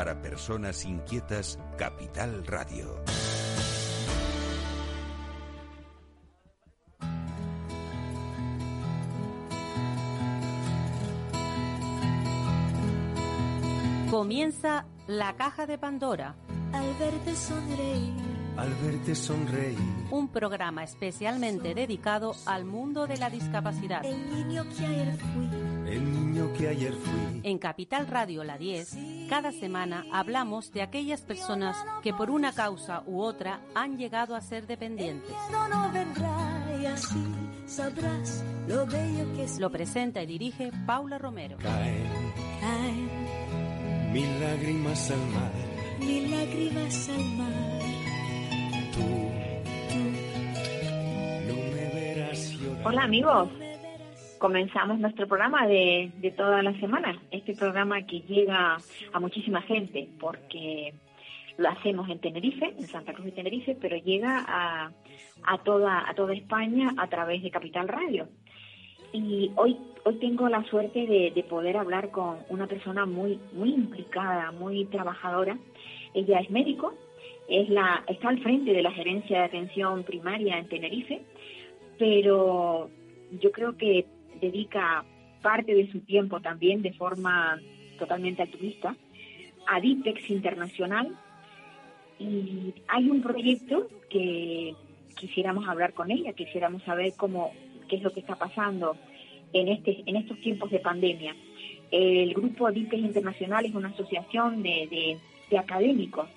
Para personas inquietas, Capital Radio. Comienza la caja de Pandora. Al verte sonreír. Al verte sonreír. Un programa especialmente dedicado al mundo de la discapacidad. El niño que ayer fui. El niño que ayer fui. En Capital Radio La 10, cada semana hablamos de aquellas personas que por una causa u otra han llegado a ser dependientes. No, no vendrá y así sabrás lo bello que es. Lo presenta y dirige Paula Romero. Caen Caen mil lágrimas al mar. mil lágrimas al mar. Tú, no me verás llorar. Hola amigos, comenzamos nuestro programa de, de toda la semana. Este programa que llega a muchísima gente porque lo hacemos en Tenerife, en Santa Cruz de Tenerife, pero llega a, a toda a toda España a través de Capital Radio. Y hoy hoy tengo la suerte de, de poder hablar con una persona muy muy implicada, muy trabajadora. Ella es médico, es la está al frente de la gerencia de atención primaria en Tenerife, pero yo creo que dedica parte de su tiempo también de forma totalmente altruista a DIPEX Internacional y hay un proyecto que quisiéramos hablar con ella, quisiéramos saber cómo qué es lo que está pasando en este en estos tiempos de pandemia. El grupo DIPEX Internacional es una asociación de, de, académicos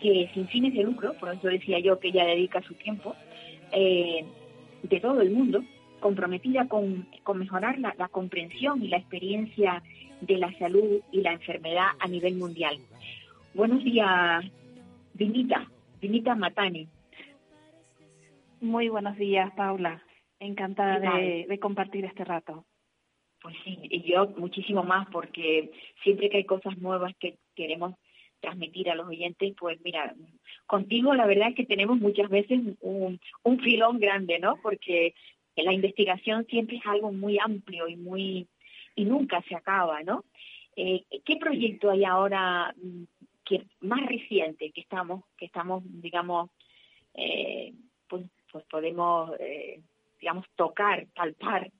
que sin fines de lucro, por eso decía yo que ella dedica su tiempo, eh, de todo el mundo, comprometida con, con mejorar la, la, comprensión y la experiencia de la salud y la enfermedad a nivel mundial. Buenos días, Vinita, Vinita Matani. Muy buenos días, Paula. Encantada de, de compartir este rato. Pues sí, y yo muchísimo más porque siempre que hay cosas nuevas que queremos transmitir a los oyentes, pues mira, contigo la verdad es que tenemos muchas veces un, un filón grande, ¿no? Porque la investigación siempre es algo muy amplio y muy y nunca se acaba, ¿no? Eh, ¿Qué proyecto hay ahora que más reciente que estamos que estamos digamos eh, pues pues podemos eh, digamos tocar, palpar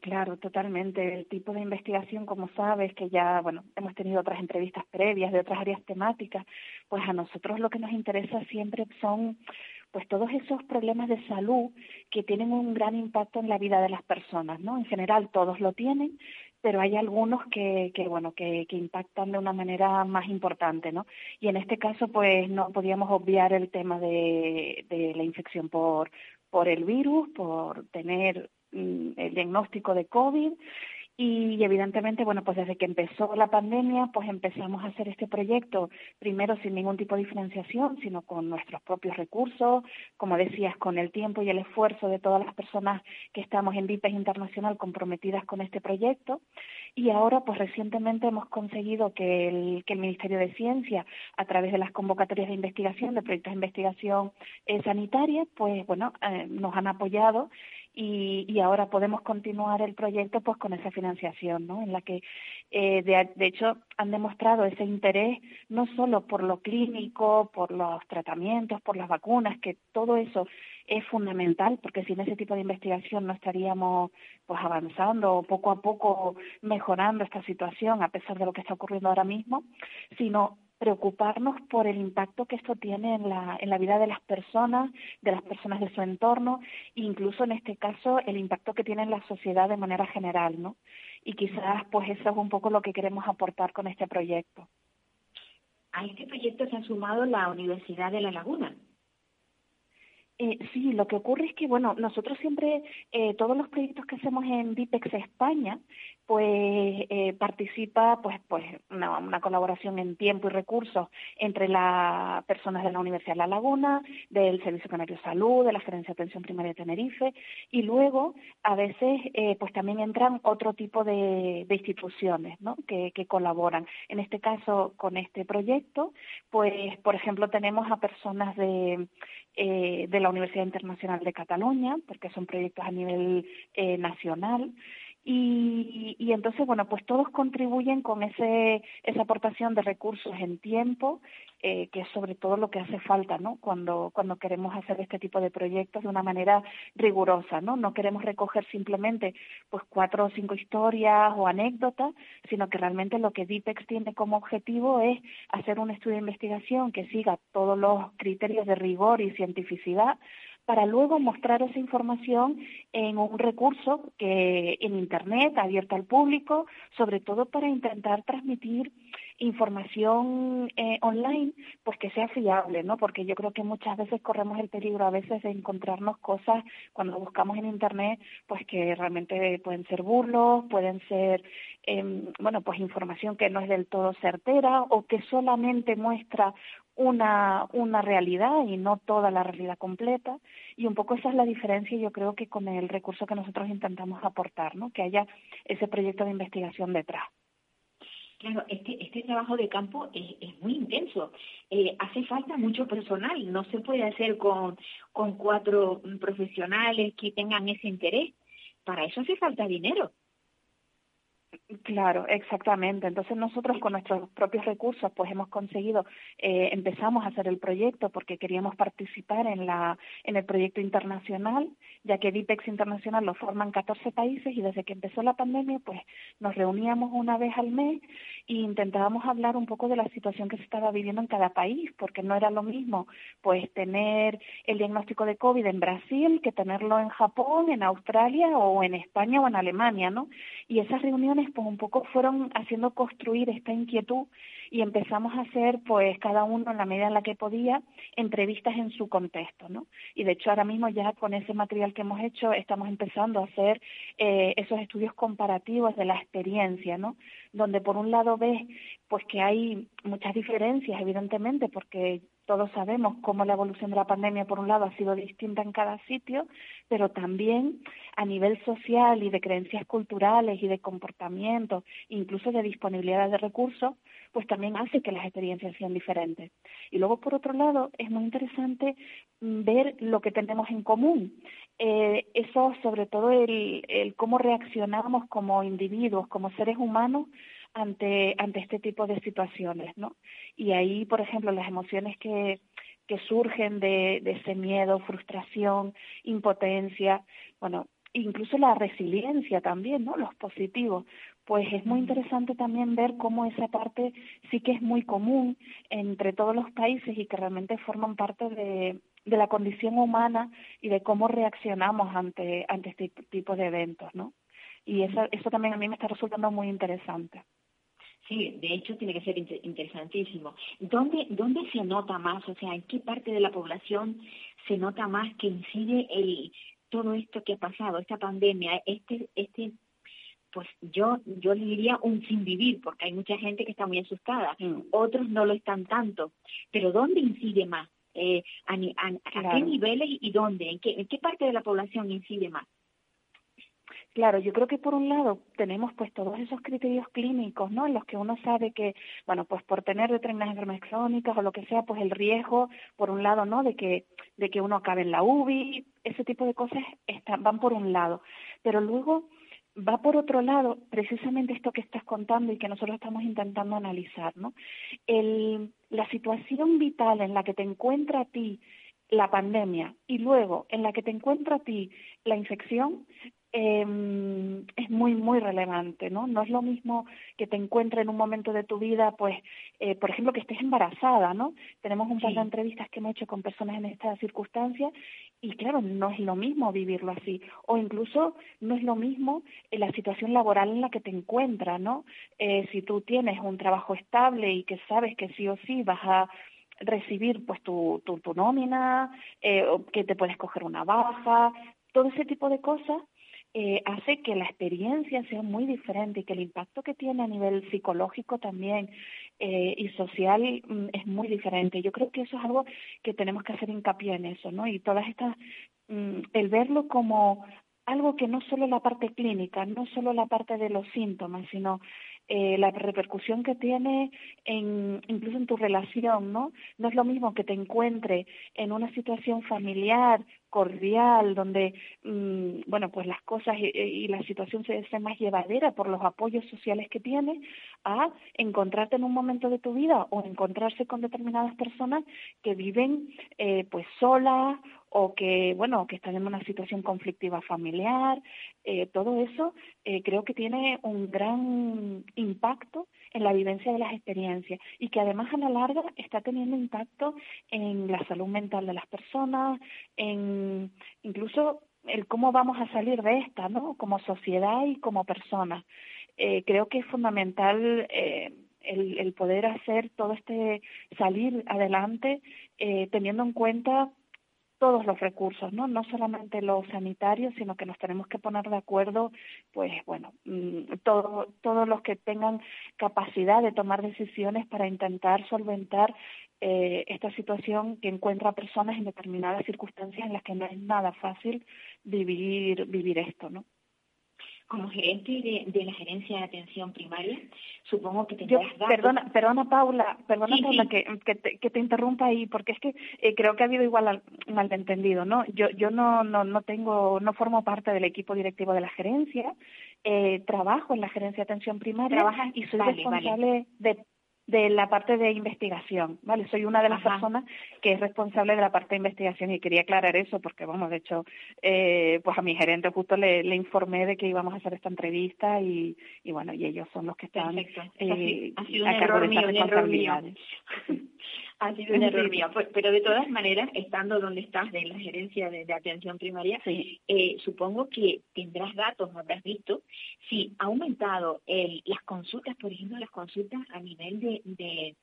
Claro, totalmente. El tipo de investigación, como sabes, que ya, bueno, hemos tenido otras entrevistas previas de otras áreas temáticas, pues a nosotros lo que nos interesa siempre son, pues todos esos problemas de salud que tienen un gran impacto en la vida de las personas, ¿no? En general todos lo tienen, pero hay algunos que, que bueno, que, que impactan de una manera más importante, ¿no? Y en este caso, pues no podíamos obviar el tema de, la infección por, por el virus, por tener el diagnóstico de COVID y evidentemente, bueno, pues desde que empezó la pandemia, pues empezamos a hacer este proyecto, primero sin ningún tipo de financiación, sino con nuestros propios recursos, como decías, con el tiempo y el esfuerzo de todas las personas que estamos en DIPES Internacional comprometidas con este proyecto. Y ahora, pues recientemente hemos conseguido que el, que el Ministerio de Ciencia, a través de las convocatorias de investigación, de proyectos de investigación eh, sanitaria, pues bueno, eh, nos han apoyado y, y, ahora podemos continuar el proyecto pues con esa financiación, ¿no? En la que, eh, de, de, hecho, han demostrado ese interés no solo por lo clínico, por los tratamientos, por las vacunas, que todo eso es fundamental, porque sin ese tipo de investigación no estaríamos pues avanzando poco a poco mejorando esta situación a pesar de lo que está ocurriendo ahora mismo, sino preocuparnos por el impacto que esto tiene en la, en la vida de las personas, de las personas de su entorno, e incluso en este caso el impacto que tiene en la sociedad de manera general, ¿no? Y quizás pues eso es un poco lo que queremos aportar con este proyecto. A este proyecto se ha sumado la Universidad de La Laguna. Eh, sí, lo que ocurre es que, bueno, nosotros siempre, eh, todos los proyectos que hacemos en DIPEX España, pues eh, participa pues pues una, colaboración en tiempo y recursos entre las personas de la Universidad de La Laguna, del Servicio Canario de Salud, de la Gerencia de Atención Primaria de Tenerife y luego a veces eh, pues también entran otro tipo de, de instituciones ¿no? que, que, colaboran. En este caso con este proyecto, pues por ejemplo tenemos a personas de eh, de la Universidad Internacional de Cataluña, porque son proyectos a nivel nacional Y, y, entonces, bueno, pues todos contribuyen con ese, esa aportación de recursos en tiempo, eh, que es sobre todo lo que hace falta, ¿no? Cuando, cuando queremos hacer este tipo de proyectos de una manera rigurosa, ¿no? No queremos recoger simplemente pues cuatro o cinco historias o anécdotas, sino que realmente lo que DIPEX tiene como objetivo es hacer un estudio de investigación que siga todos los criterios de rigor y cientificidad para luego mostrar esa información en un recurso que en internet abierto al público, sobre todo para intentar transmitir información eh, online pues que sea fiable, ¿no? Porque yo creo que muchas veces corremos el peligro a veces de encontrarnos cosas cuando buscamos en internet pues que realmente pueden ser burlos, pueden ser eh, bueno, pues información que no es del todo certera o que solamente muestra una, una realidad y no toda la realidad completa. Y un poco esa es la diferencia, yo creo que con el recurso que nosotros intentamos aportar, ¿no? que haya ese proyecto de investigación detrás. Claro, este, este trabajo de campo es, muy intenso. Eh, hace falta mucho personal, no se puede hacer con, con cuatro profesionales que tengan ese interés. Para eso hace falta dinero. Claro, exactamente. Entonces nosotros con nuestros propios recursos pues hemos conseguido, eh, empezamos a hacer el proyecto porque queríamos participar en, la, en el proyecto internacional, ya que DIPEX Internacional lo forman 14 países y desde que empezó la pandemia pues nos reuníamos una vez al mes e intentábamos hablar un poco de la situación que se estaba viviendo en cada país, porque no era lo mismo pues tener el diagnóstico de COVID en Brasil que tenerlo en Japón, en Australia o en España o en Alemania, ¿no? Y esas reuniones pues un poco fueron haciendo construir esta inquietud y empezamos a hacer, pues cada uno en la medida en la que podía, entrevistas en su contexto, ¿no? Y de hecho ahora mismo ya con ese material que hemos hecho estamos empezando a hacer eh, esos estudios comparativos de la experiencia, ¿no? Donde por un lado ves, pues que hay muchas diferencias, evidentemente, porque todos sabemos cómo la evolución de la pandemia, por un lado, ha sido distinta en cada sitio, pero también a nivel social y de creencias culturales y de comportamiento, incluso de disponibilidad de recursos, pues también hace que las experiencias sean diferentes. Y luego, por otro lado, es muy interesante ver lo que tenemos en común. Eh, eso, sobre todo, el, el cómo reaccionamos como individuos, como seres humanos, ante, ante este tipo de situaciones, ¿no? Y ahí, por ejemplo, las emociones que, que surgen de, de ese miedo, frustración, impotencia, bueno, incluso la resiliencia también, ¿no? Los positivos. Pues es muy interesante también ver cómo esa parte sí que es muy común entre todos los países y que realmente forman parte de, de la condición humana y de cómo reaccionamos ante, ante este tipo de eventos, ¿no? Y eso, eso también a mí me está resultando muy interesante. Sí, de hecho tiene que ser interesantísimo. ¿Dónde, ¿Dónde se nota más? O sea, ¿en qué parte de la población se nota más que incide el todo esto que ha pasado, esta pandemia, este, este pues yo yo le diría un sin vivir, porque hay mucha gente que está muy asustada, mm. otros no lo están tanto. Pero ¿dónde incide más? Eh, a, a, qué niveles y dónde? ¿En qué, ¿En qué parte de la población incide más? Claro, yo creo que por un lado tenemos pues todos esos criterios clínicos, ¿no? En los que uno sabe que, bueno, pues por tener determinadas enfermedades crónicas o lo que sea, pues el riesgo, por un lado, ¿no? De que, de que uno acabe en la UBI, ese tipo de cosas van por un lado. Pero luego va por otro lado precisamente esto que estás contando y que nosotros estamos intentando analizar, ¿no? El, la situación vital en la que te encuentra a ti la pandemia y luego en la que te encuentra a ti la infección eh, es muy, muy relevante, ¿no? No es lo mismo que te encuentres en un momento de tu vida, pues, eh, por ejemplo, que estés embarazada, ¿no? Tenemos un par de entrevistas que hemos hecho con personas en estas circunstancias y, claro, no es lo mismo vivirlo así. O incluso no es lo mismo en la situación laboral en la que te encuentras, ¿no? Eh, si tú tienes un trabajo estable y que sabes que sí o sí vas a recibir pues tu, tu, tu nómina, eh, que te puedes coger una baja, todo ese tipo de cosas eh, hace que la experiencia sea muy diferente y que el impacto que tiene a nivel psicológico también eh, y social mm, es muy diferente. Yo creo que eso es algo que tenemos que hacer hincapié en eso, ¿no? Y todas estas, mm, el verlo como algo que no solo la parte clínica, no solo la parte de los síntomas, sino eh, la repercusión que tiene en, incluso en tu relación, ¿no? No es lo mismo que te encuentre en una situación familiar cordial, donde, mm, bueno, pues las cosas y, la situación se hace más llevadera por los apoyos sociales que tienes, a encontrarte en un momento de tu vida o encontrarse con determinadas personas que viven eh, pues solas o que, bueno, que están en una situación conflictiva familiar, eh, todo eso eh, creo que tiene un gran impacto en la vivencia de las experiencias y que además a la larga está teniendo impacto en la salud mental de las personas, en incluso el cómo vamos a salir de esta, ¿no? Como sociedad y como personas. Eh, creo que es fundamental eh, el, el, poder hacer todo este salir adelante eh, teniendo en cuenta todos los recursos, ¿no? No solamente los sanitarios, sino que nos tenemos que poner de acuerdo, pues bueno, mm, todo, todos los que tengan capacidad de tomar decisiones para intentar solventar eh, esta situación que encuentra personas en determinadas circunstancias en las que no es nada fácil vivir, vivir esto, ¿no? Como gerente de, la gerencia de atención primaria, supongo que tendrás Yo, Perdona, perdona Paula, perdona Paula Que, que, te, que, te, interrumpa ahí, porque es que eh, creo que ha habido igual malentendido, ¿no? Yo, yo no, no, no tengo, no formo parte del equipo directivo de la gerencia, eh, trabajo en la gerencia de atención primaria y soy responsable de de la parte de investigación, ¿vale? Soy una de las personas que es responsable de la parte de investigación y quería aclarar eso porque, vamos, de hecho, eh, pues a mi gerente justo le, le, informé de que íbamos a hacer esta entrevista y, y bueno, y ellos son los que están eh, ha sido un error mío, un error mío. ha sido un error mío. Pero de todas maneras, estando donde estás en la gerencia de, atención primaria, eh, supongo que tendrás datos, no habrás visto, si ha aumentado el, las consultas, por ejemplo, las consultas a nivel de,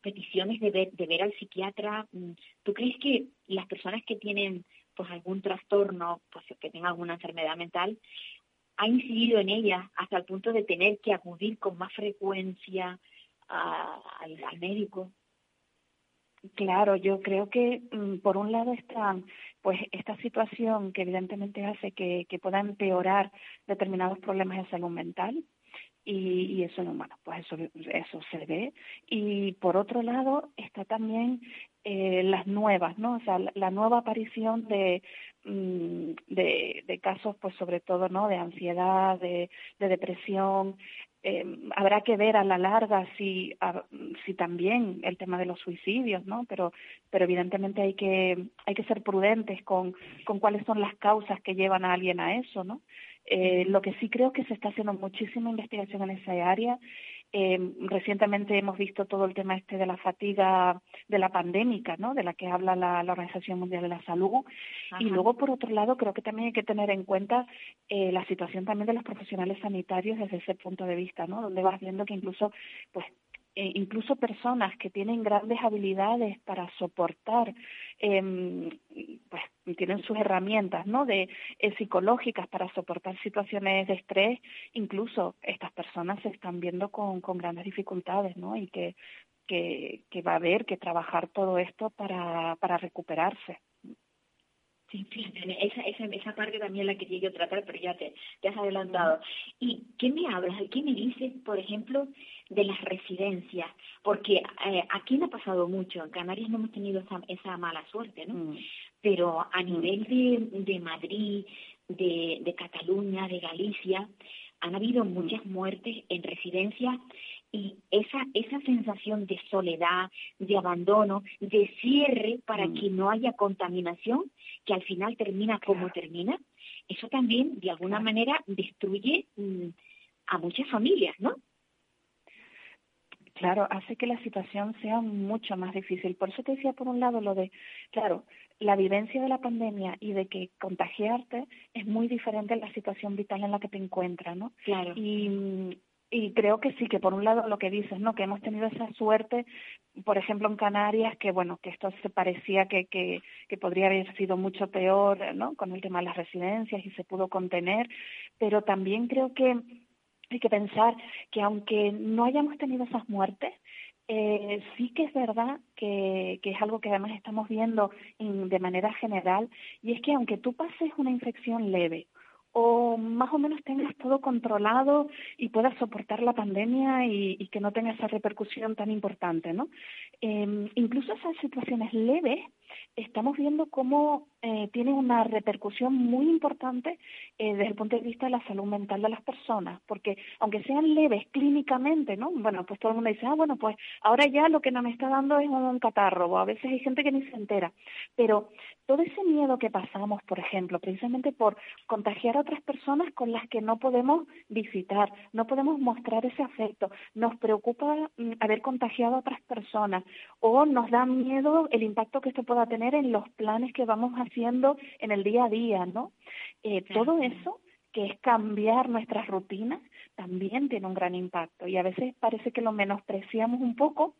peticiones de ver, de ver al psiquiatra. Mm, ¿Tú crees que las personas que tienen pues algún trastorno, pues que tengan alguna enfermedad mental, ha incidido en ellas hasta el punto de tener que acudir con más frecuencia al médico? Claro, yo creo que mm, por un lado está pues esta situación que evidentemente hace que, que pueda empeorar determinados problemas de salud mental y, eso bueno pues eso eso se ve. Y por otro lado está también eh, las nuevas no o sea la, nueva aparición de, mm, de de casos pues sobre todo no de ansiedad de depresión eh, habrá que ver a la larga si, si también el tema de los suicidios, ¿no? Pero, pero evidentemente hay que, hay que ser prudentes con, con cuáles son las causas que llevan a alguien a eso, ¿no? Eh, lo que sí creo que se está haciendo muchísima investigación en esa área eh, recientemente hemos visto todo el tema este de la fatiga de la pandémica, ¿no? De la que habla la, Organización Mundial de la Salud. Y luego, por otro lado, creo que también hay que tener en cuenta eh, la situación también de los profesionales sanitarios desde ese punto de vista, ¿no? Donde vas viendo que incluso, pues, eh, incluso personas que tienen grandes habilidades para soportar, eh, pues tienen sus herramientas, ¿no? De eh, psicológicas para soportar situaciones de estrés, incluso estas personas se están viendo con, con grandes dificultades, ¿no? Y que, que, que va a haber que trabajar todo esto para, para recuperarse. Sí, esa, esa, esa parte también la quería yo tratar, pero ya te, te has adelantado. ¿Y qué me hablas? ¿Qué me dices, por ejemplo, de las residencias? Porque eh, aquí no ha pasado mucho, en Canarias no hemos tenido esa, esa mala suerte, ¿no? Mm. Pero a nivel de, de Madrid, de, de Cataluña, de Galicia, han habido muchas muertes en residencias y esa, esa sensación de soledad, de abandono, de cierre para mm. que no haya contaminación, que al final termina como termina, eso también de alguna manera destruye mm, a muchas familias, ¿no? Claro, hace que la situación sea mucho más difícil. Por eso te decía, por un lado, lo de, claro, la vivencia de la pandemia y de que contagiarte es muy diferente a la situación vital en la que te encuentras, ¿no? Claro. Y, y creo que sí, que por un lado lo que dices, ¿no? Que hemos tenido esa suerte, por ejemplo, en Canarias, que bueno, que esto se parecía que, que, que podría haber sido mucho peor, ¿no? Con el tema de las residencias y se pudo contener, pero también creo que hay que pensar que aunque no hayamos tenido esas muertes, eh, sí que es verdad que, que, es algo que además estamos viendo de manera general, y es que aunque tú pases una infección leve o más o menos tengas todo controlado y puedas soportar la pandemia y, y que no tenga esa repercusión tan importante, ¿no? Eh, incluso esas situaciones leves, estamos viendo cómo eh, tiene una repercusión muy importante eh, desde el punto de vista de la salud mental de las personas, porque aunque sean leves clínicamente, ¿no? Bueno, pues todo el mundo dice, ah, bueno, pues ahora ya lo que no me está dando es un catarro, o a veces hay gente que ni se entera, pero todo ese miedo que pasamos, por ejemplo, precisamente por contagiar a otras personas con las que no podemos visitar, no podemos mostrar ese afecto, nos preocupa mm, haber contagiado a otras personas o nos da miedo el impacto que esto pueda tener en los planes que vamos haciendo en el día a día, ¿no? Eh, todo eso que es cambiar nuestras rutinas, también tiene un gran impacto y a veces parece que lo menospreciamos un poco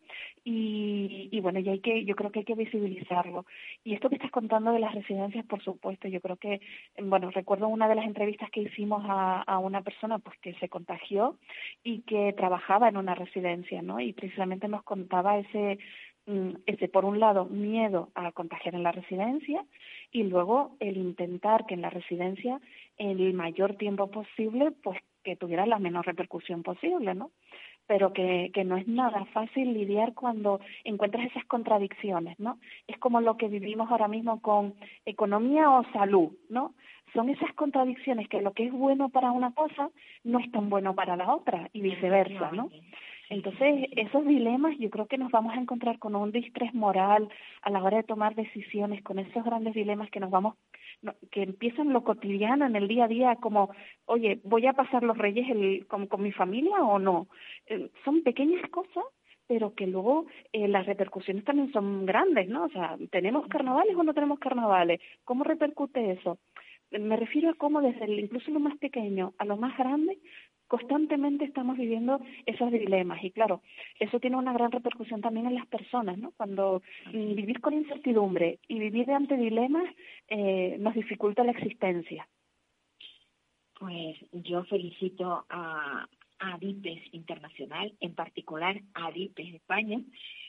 y, y bueno, y hay que, yo creo que hay que visibilizarlo. Y esto que estás contando de las residencias, por supuesto, yo creo que, bueno, recuerdo una de las entrevistas que hicimos a, a una persona pues que se contagió y que trabajaba en una residencia, ¿no? Y precisamente nos contaba ese Mm, ese, por un lado, miedo a contagiar en la residencia y luego el intentar que en la residencia, en el mayor tiempo posible, pues que tuviera la menor repercusión posible, ¿no? Pero que, que no es nada fácil lidiar cuando encuentras esas contradicciones, ¿no? Es como lo que vivimos ahora mismo con economía o salud, ¿no? Son esas contradicciones que lo que es bueno para una cosa no es tan bueno para la otra y viceversa, ¿no? Entonces, esos dilemas yo creo que nos vamos a encontrar con un distrés moral a la hora de tomar decisiones, con esos grandes dilemas que nos vamos, que empiezan lo cotidiano en el día a día, como, oye, ¿voy a pasar los reyes el, con, con mi familia o no? Eh, son pequeñas cosas pero que luego eh, las repercusiones también son grandes, ¿no? O sea, ¿tenemos carnavales o no tenemos carnavales? ¿Cómo repercute eso? Me refiero a cómo desde el, incluso lo más pequeño a lo más grande constantemente estamos viviendo esos dilemas y claro, eso tiene una gran repercusión también en las personas, ¿no? Cuando mm, vivir con incertidumbre y vivir ante dilemas eh, nos dificulta la existencia. Pues yo felicito a, a DIPES Internacional, en particular a DIPES España,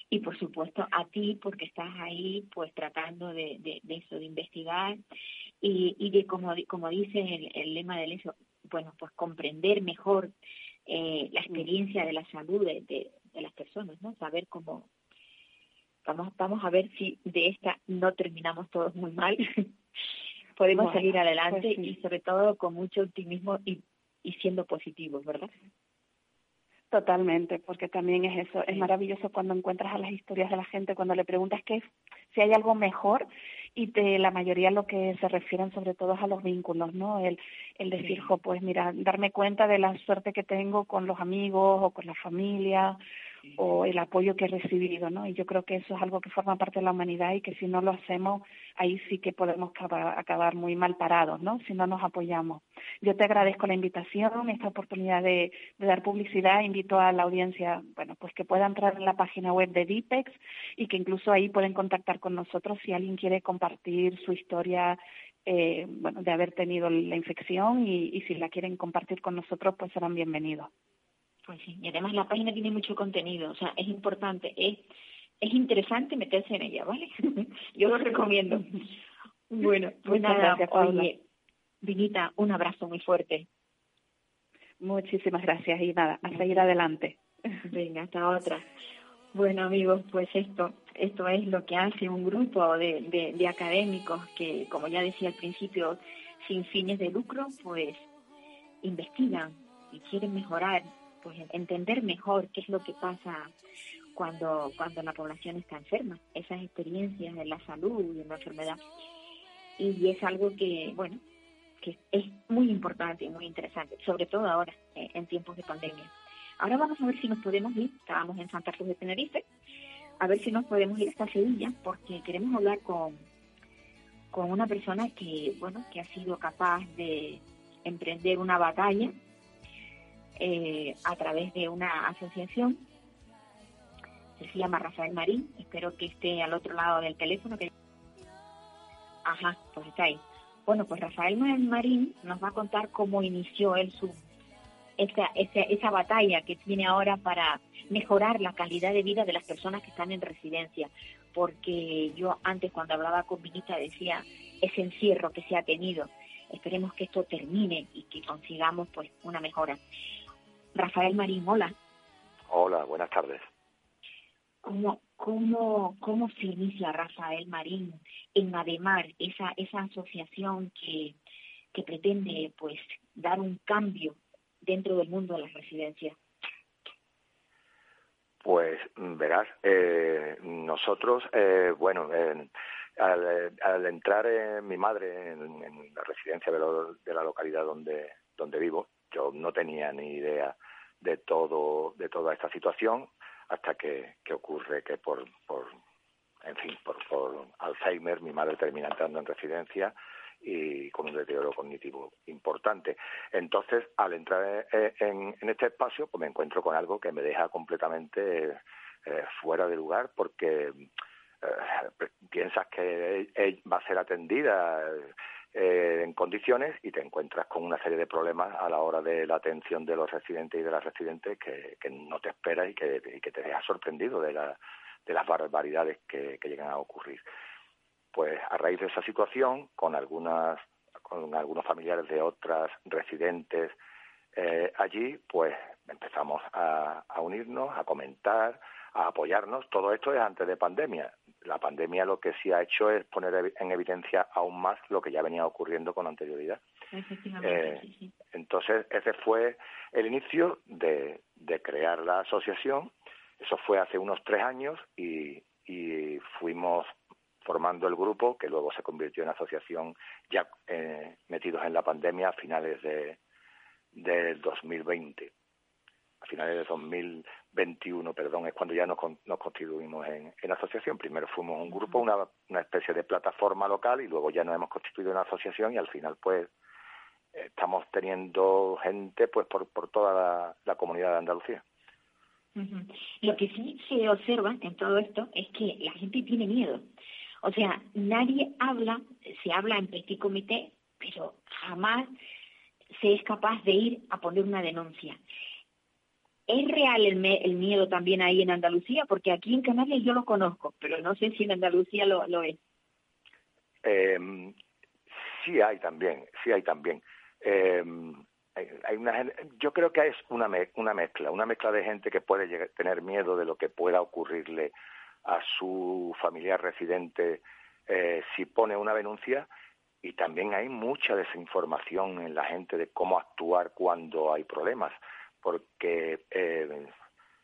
y por supuesto a ti porque estás ahí pues tratando de, de, de eso, de investigar y, y de como, como dice el, el lema del eso, bueno, pues comprender mejor eh, la experiencia de la salud de, de, las personas, ¿no? Saber cómo, vamos, vamos a ver si de esta no terminamos todos muy mal, podemos salir adelante pues y sobre todo con mucho optimismo y, y siendo positivos, ¿verdad? Totalmente, porque también es eso, es maravilloso cuando encuentras a las historias de la gente, cuando le preguntas qué si hay algo mejor y de la mayoría lo que se refieren sobre todo a los vínculos, ¿no? El, el decir, jo, pues mira, darme cuenta de la suerte que tengo con los amigos o con la familia o el apoyo que he recibido, ¿no? Y yo creo que eso es algo que forma parte de la humanidad y que si no lo hacemos, ahí sí que podemos acabar, muy mal parados, ¿no? Si no nos apoyamos. Yo te agradezco la invitación, esta oportunidad de, de dar publicidad. Invito a la audiencia, bueno, pues que pueda entrar en la página web de DIPEX y que incluso ahí pueden contactar con nosotros si alguien quiere compartir su historia eh, bueno, de haber tenido la infección y, y si la quieren compartir con nosotros, pues serán bienvenidos. Pues sí, y además la página tiene mucho contenido, o sea, es importante, es, es interesante meterse en ella, ¿vale? Yo lo recomiendo. Bueno, pues nada, gracias, oye, Vinita, un abrazo muy fuerte. Muchísimas gracias y nada, a seguir adelante. Venga, hasta otra. Bueno amigos, pues esto, esto es lo que hace un grupo de, de, de académicos que, como ya decía al principio, sin fines de lucro, pues investigan y quieren mejorar pues entender mejor qué es lo que pasa cuando, cuando la población está enferma, esas experiencias de la salud y en la enfermedad. Y es algo que, bueno, que es muy importante y muy interesante, sobre todo ahora, eh, en tiempos de pandemia. Ahora vamos a ver si nos podemos ir, estábamos en Santa Cruz de Tenerife, a ver si nos podemos ir hasta Sevilla, porque queremos hablar con, con una persona que, bueno, que ha sido capaz de emprender una batalla eh, a través de una asociación se llama Rafael Marín. Espero que esté al otro lado del teléfono. Que... Ajá, pues está ahí. Bueno, pues Rafael Marín nos va a contar cómo inició él su esa, esa, esa batalla que tiene ahora para mejorar la calidad de vida de las personas que están en residencia. Porque yo antes cuando hablaba con Vinita decía ese encierro que se ha tenido. Esperemos que esto termine y que consigamos pues una mejora. Rafael Marín, hola. Hola, buenas tardes. cómo, cómo, cómo se inicia Rafael Marín en Ademar, esa, esa asociación que, que pretende pues dar un cambio dentro del mundo de las residencias. Pues verás, eh, nosotros, eh, bueno, al, entrar en mi madre en, la residencia de, la localidad donde, donde vivo, yo no tenía ni idea de todo de toda esta situación hasta que, ocurre que por, por en fin, por, por Alzheimer mi madre termina entrando en residencia y con un deterioro cognitivo importante. Entonces, al entrar en, este espacio, pues me encuentro con algo que me deja completamente eh, fuera de lugar porque eh, piensas que va a ser atendida eh, en condiciones y te encuentras con una serie de problemas a la hora de la atención de los residentes y de las residentes que, no te esperas y que, te deja sorprendido de, de las barbaridades que llegan a ocurrir pues a raíz de esa situación, con algunas con algunos familiares de otras residentes eh, allí, pues empezamos a, unirnos, a comentar, a apoyarnos. Todo esto es antes de pandemia. La pandemia lo que sí ha hecho es poner en evidencia aún más lo que ya venía ocurriendo con anterioridad. Eh, entonces, ese fue el inicio de, de, crear la asociación. Eso fue hace unos tres años y, y fuimos formando el grupo, que luego se convirtió en asociación ya eh, metidos en la pandemia a finales de del 2020. A finales de 2021, perdón, es cuando ya nos, nos constituimos en, asociación. Primero fuimos un grupo, una, una especie de plataforma local y luego ya nos hemos constituido en asociación y al final pues estamos teniendo gente pues por, por toda la, comunidad de Andalucía. Lo que sí se observa en todo esto es que la gente tiene miedo. O sea, nadie habla, se habla en petit comité, pero jamás se es capaz de ir a poner una denuncia. ¿Es real el, el miedo también ahí en Andalucía? Porque aquí en Canarias yo lo conozco, pero no sé si en Andalucía lo, es. Eh, sí hay también, sí hay también. Eh, hay una, yo creo que es una, una mezcla, una mezcla de gente que puede tener miedo de lo que pueda ocurrirle a su familiar residente eh, si pone una denuncia y también hay mucha desinformación en la gente de cómo actuar cuando hay problemas porque eh,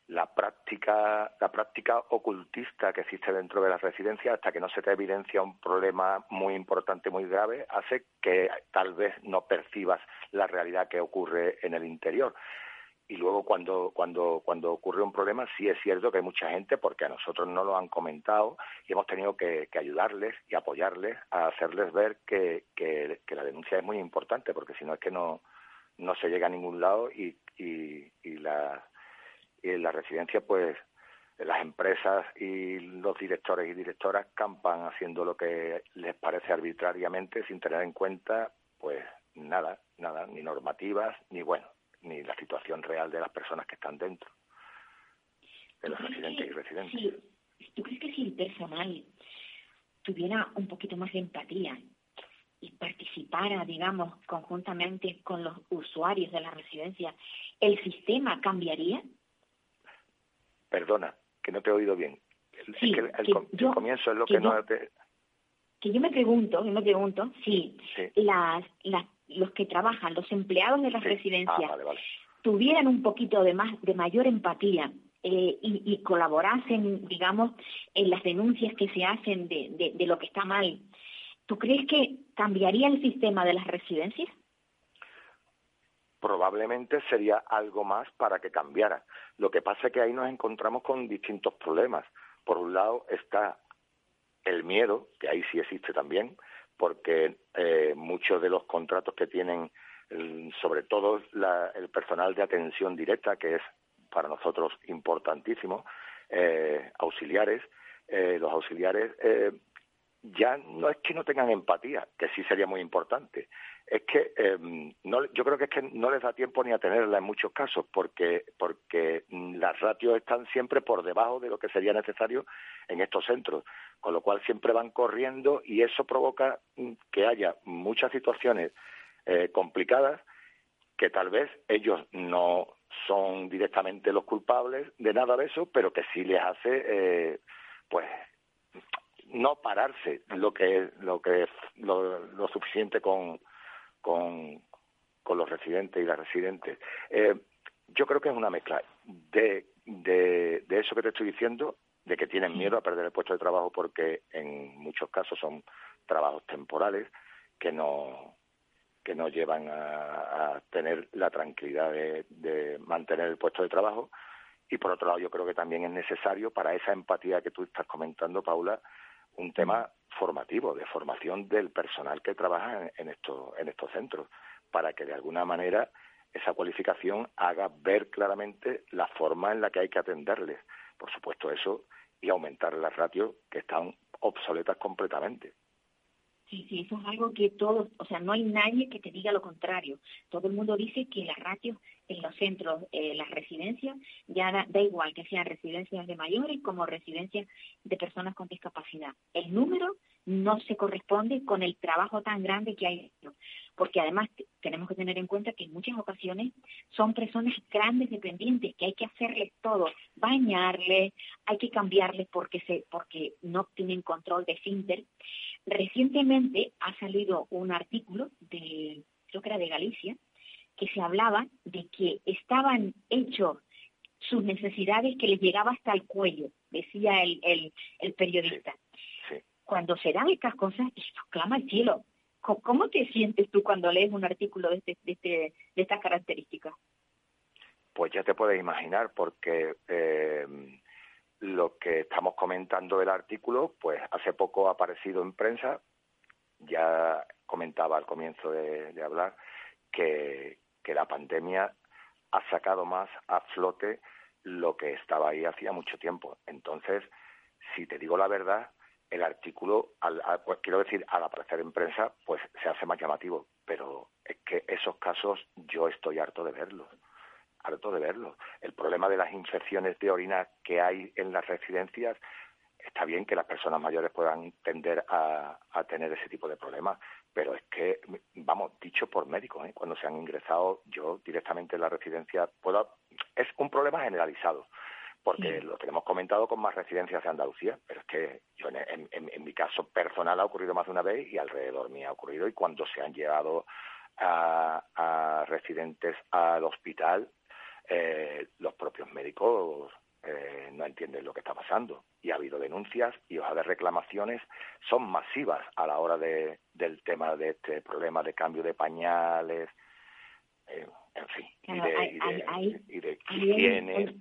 la práctica la práctica ocultista que existe dentro de las residencias hasta que no se te evidencia un problema muy importante muy grave hace que tal vez no percibas la realidad que ocurre en el interior. Y luego cuando cuando cuando ocurre un problema sí es cierto que hay mucha gente porque a nosotros no lo han comentado y hemos tenido que, ayudarles y apoyarles a hacerles ver que, la denuncia es muy importante porque si no es que no no se llega a ningún lado y y, y la y la residencia pues las empresas y los directores y directoras campan haciendo lo que les parece arbitrariamente sin tener en cuenta pues nada nada ni normativas ni bueno ni la situación real de las personas que están dentro, de los residentes y residentes. ¿Tú crees que si el personal tuviera un poquito más de empatía y participara, digamos, conjuntamente con los usuarios de la residencia, el sistema cambiaría? Perdona, que no te he oído bien. el, comienzo es lo que, no te... Que yo me pregunto, yo me pregunto si las, las los que trabajan, los empleados de las residencias, ah, tuvieran un poquito de más, de mayor empatía eh, y, colaborasen, digamos, en las denuncias que se hacen de, de, lo que está mal, ¿tú crees que cambiaría el sistema de las residencias? probablemente sería algo más para que cambiara. Lo que pasa es que ahí nos encontramos con distintos problemas. Por un lado está el miedo, que ahí sí existe también, porque eh, muchos de los contratos que tienen, sobre todo el personal de atención directa, que es para nosotros importantísimo, eh, auxiliares, eh, los auxiliares ya no es que no tengan empatía, que sí sería muy importante, es que no, yo creo que es que no les da tiempo ni a tenerla en muchos casos, porque, porque las ratios están siempre por debajo de lo que sería necesario en estos centros con lo cual siempre van corriendo y eso provoca mm, que haya muchas situaciones eh, complicadas que tal vez ellos no son directamente los culpables de nada de eso, pero que sí les hace, eh, pues, no pararse lo que lo que lo, lo suficiente con, con, con los residentes y las residentes. Eh, yo creo que es una mezcla de, de, de eso que te estoy diciendo, de que tienen miedo a perder el puesto de trabajo porque en muchos casos son trabajos temporales que no que no llevan a, tener la tranquilidad de, mantener el puesto de trabajo y por otro lado yo creo que también es necesario para esa empatía que tú estás comentando Paula un tema formativo de formación del personal que trabaja en, estos en estos centros para que de alguna manera esa cualificación haga ver claramente la forma en la que hay que atenderles por supuesto eso y aumentar las ratios que están obsoletas completamente Sí, sí, eso es algo que todos, o sea, no hay nadie que te diga lo contrario. Todo el mundo dice que las ratios en los centros, eh, las residencias, ya da, igual que sean residencias de mayores como residencias de personas con discapacidad. El número no se corresponde con el trabajo tan grande que hay, porque además tenemos que tener en cuenta que en muchas ocasiones son personas grandes dependientes que hay que hacerles todo, bañarles, hay que cambiarles porque se porque no tienen control de finter. Recientemente ha salido un artículo de creo que era de Galicia que se hablaba de que estaban hechos sus necesidades que les llegaba hasta el cuello, decía el, el, el periodista. Cuando se dan estas cosas, esto clama al cielo. ¿Cómo te sientes tú cuando lees un artículo de, este, de, este, de estas características? Pues ya te puedes imaginar, porque eh, lo que estamos comentando del artículo, pues hace poco ha aparecido en prensa, ya comentaba al comienzo de, de hablar, que, que la pandemia ha sacado más a flote lo que estaba ahí hacía mucho tiempo. Entonces, si te digo la verdad, el artículo, al, pues, quiero decir, al aparecer en prensa, pues se hace más llamativo. Pero es que esos casos yo estoy harto de verlos, harto de verlos. El problema de las infecciones de orina que hay en las residencias, está bien que las personas mayores puedan tender a tener ese tipo de problemas, pero es que, vamos, dicho por médicos, ¿eh? cuando se han ingresado, yo directamente en la residencia puedo. Es un problema generalizado, porque lo que hemos comentado con más residencias de Andalucía, pero es que yo en, en, mi caso personal ha ocurrido más de una vez y alrededor mío ha ocurrido, y cuando se han llevado a, a residentes al hospital, eh, los propios médicos eh, no entienden lo que está pasando. Y ha habido denuncias y hojas de reclamaciones son masivas a la hora de, del tema de este problema de cambio de pañales, eh, en fin, y de, higiene.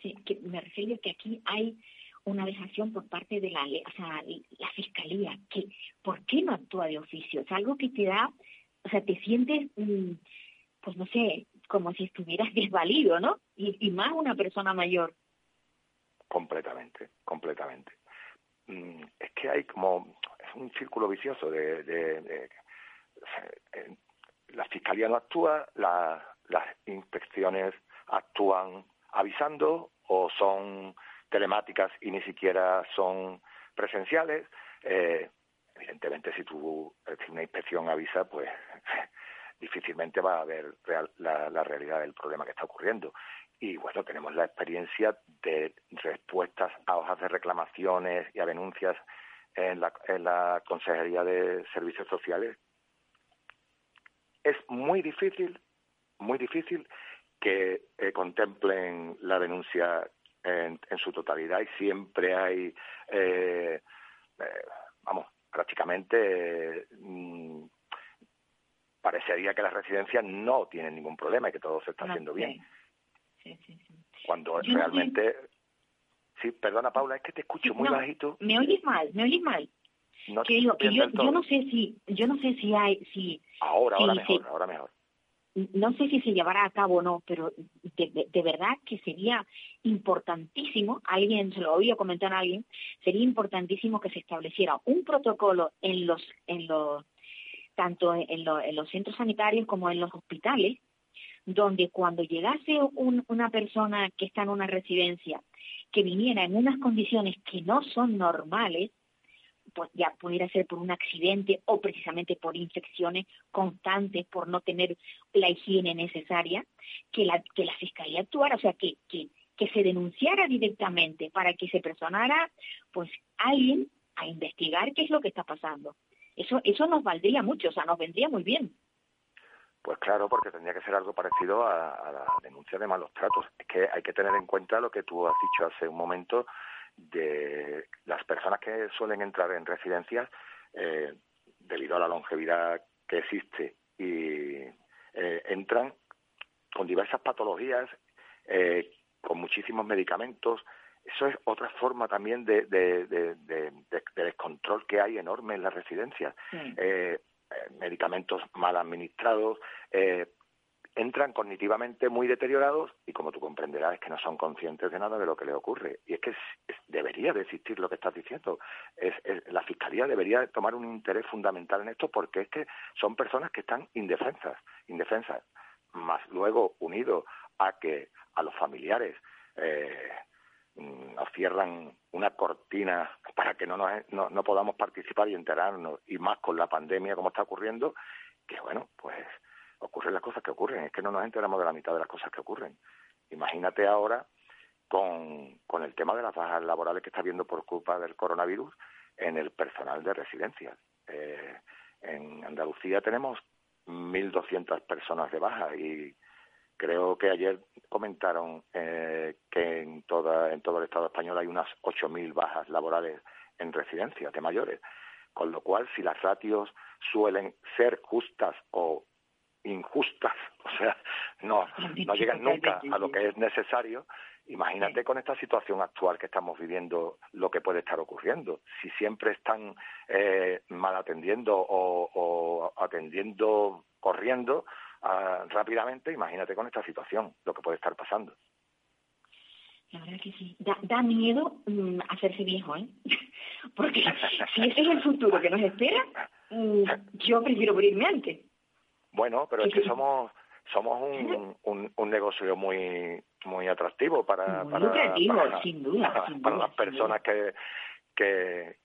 sí, que me refiero a que aquí hay una dejación por parte de la o sea, la fiscalía, que ¿por qué no actúa de oficio? Es algo que te da, o sea, te sientes, mm, pues no sé, como si estuvieras desvalido, ¿no? Y, más una persona mayor. Completamente, completamente. Mm, es que hay como, es un círculo vicioso de, de, eh, la fiscalía no actúa, las inspecciones actúan avisando o son telemáticas y ni siquiera son presenciales. Eh, evidentemente, si tú si una inspección avisa, pues difícilmente va a ver la, realidad del problema que está ocurriendo. Y bueno, tenemos la experiencia de respuestas a hojas de reclamaciones y a denuncias en la, en la Consejería de Servicios Sociales. Es muy difícil, muy difícil que eh, contemplen la denuncia en, su totalidad y siempre hay, eh, eh, vamos, prácticamente mm, parecería que las residencias no tienen ningún problema y que todo se está haciendo bien. Sí, sí, sí. Cuando realmente... Sí, perdona Paula, es que te escucho muy bajito. Me oyes mal, me oyes mal. No que digo que yo, yo no sé si yo no sé si hay si ahora ahora mejor ahora mejor no sé si se llevará a cabo o no, pero de, de, verdad que sería importantísimo, alguien se lo oído comentar a alguien, sería importantísimo que se estableciera un protocolo en los en los tanto en, los centros sanitarios como en los hospitales, donde cuando llegase una persona que está en una residencia que viniera en unas condiciones que no son normales, pues ya pudiera ser por un accidente o precisamente por infecciones constantes, por no tener la higiene necesaria, que la, que la fiscalía actuara, o sea, que, que, que se denunciara directamente para que se personara pues alguien a investigar qué es lo que está pasando. Eso, eso nos valdría mucho, o sea, nos vendría muy bien. Pues claro, porque tendría que ser algo parecido a, la denuncia de malos tratos. Es que hay que tener en cuenta lo que tú has dicho hace un momento de las personas que suelen entrar en residencias eh, debido a la longevidad que existe y eh, entran con diversas patologías, eh, con muchísimos medicamentos. Eso es otra forma también de, de, descontrol que hay enorme en las residencias. Eh, eh, medicamentos mal administrados, eh, entran cognitivamente muy deteriorados y como tú comprenderás es que no son conscientes de nada de lo que les ocurre. Y es que debería de existir lo que estás diciendo. Es, la Fiscalía debería tomar un interés fundamental en esto porque es que son personas que están indefensas, indefensas, más luego unido a que a los familiares eh, Mm, nos cierran una cortina para que no, no, no podamos participar y enterarnos, y más con la pandemia como está ocurriendo, que bueno, pues ocurren las cosas que ocurren, es que no nos enteramos de la mitad de las cosas que ocurren. Imagínate ahora con, con el tema de las bajas laborales que está habiendo por culpa del coronavirus en el personal de residencias. Eh, en Andalucía tenemos 1.200 personas de baja y Creo que ayer comentaron eh, que en, toda, en todo el Estado español hay unas 8.000 bajas laborales en residencias de mayores, con lo cual si las ratios suelen ser justas o injustas, o sea, no, no llegan nunca a lo que es necesario, imagínate con esta situación actual que estamos viviendo lo que puede estar ocurriendo. Si siempre están eh, mal atendiendo o, o atendiendo corriendo, rápidamente, imagínate con esta situación, lo que puede estar pasando. La verdad que sí. Da, miedo mm, hacerse viejo, ¿eh? Porque si ese es el futuro que nos espera, mm, yo prefiero morirme antes. Bueno, pero es que somos somos un, un, negocio muy muy atractivo para para, sin duda, para, las personas que, que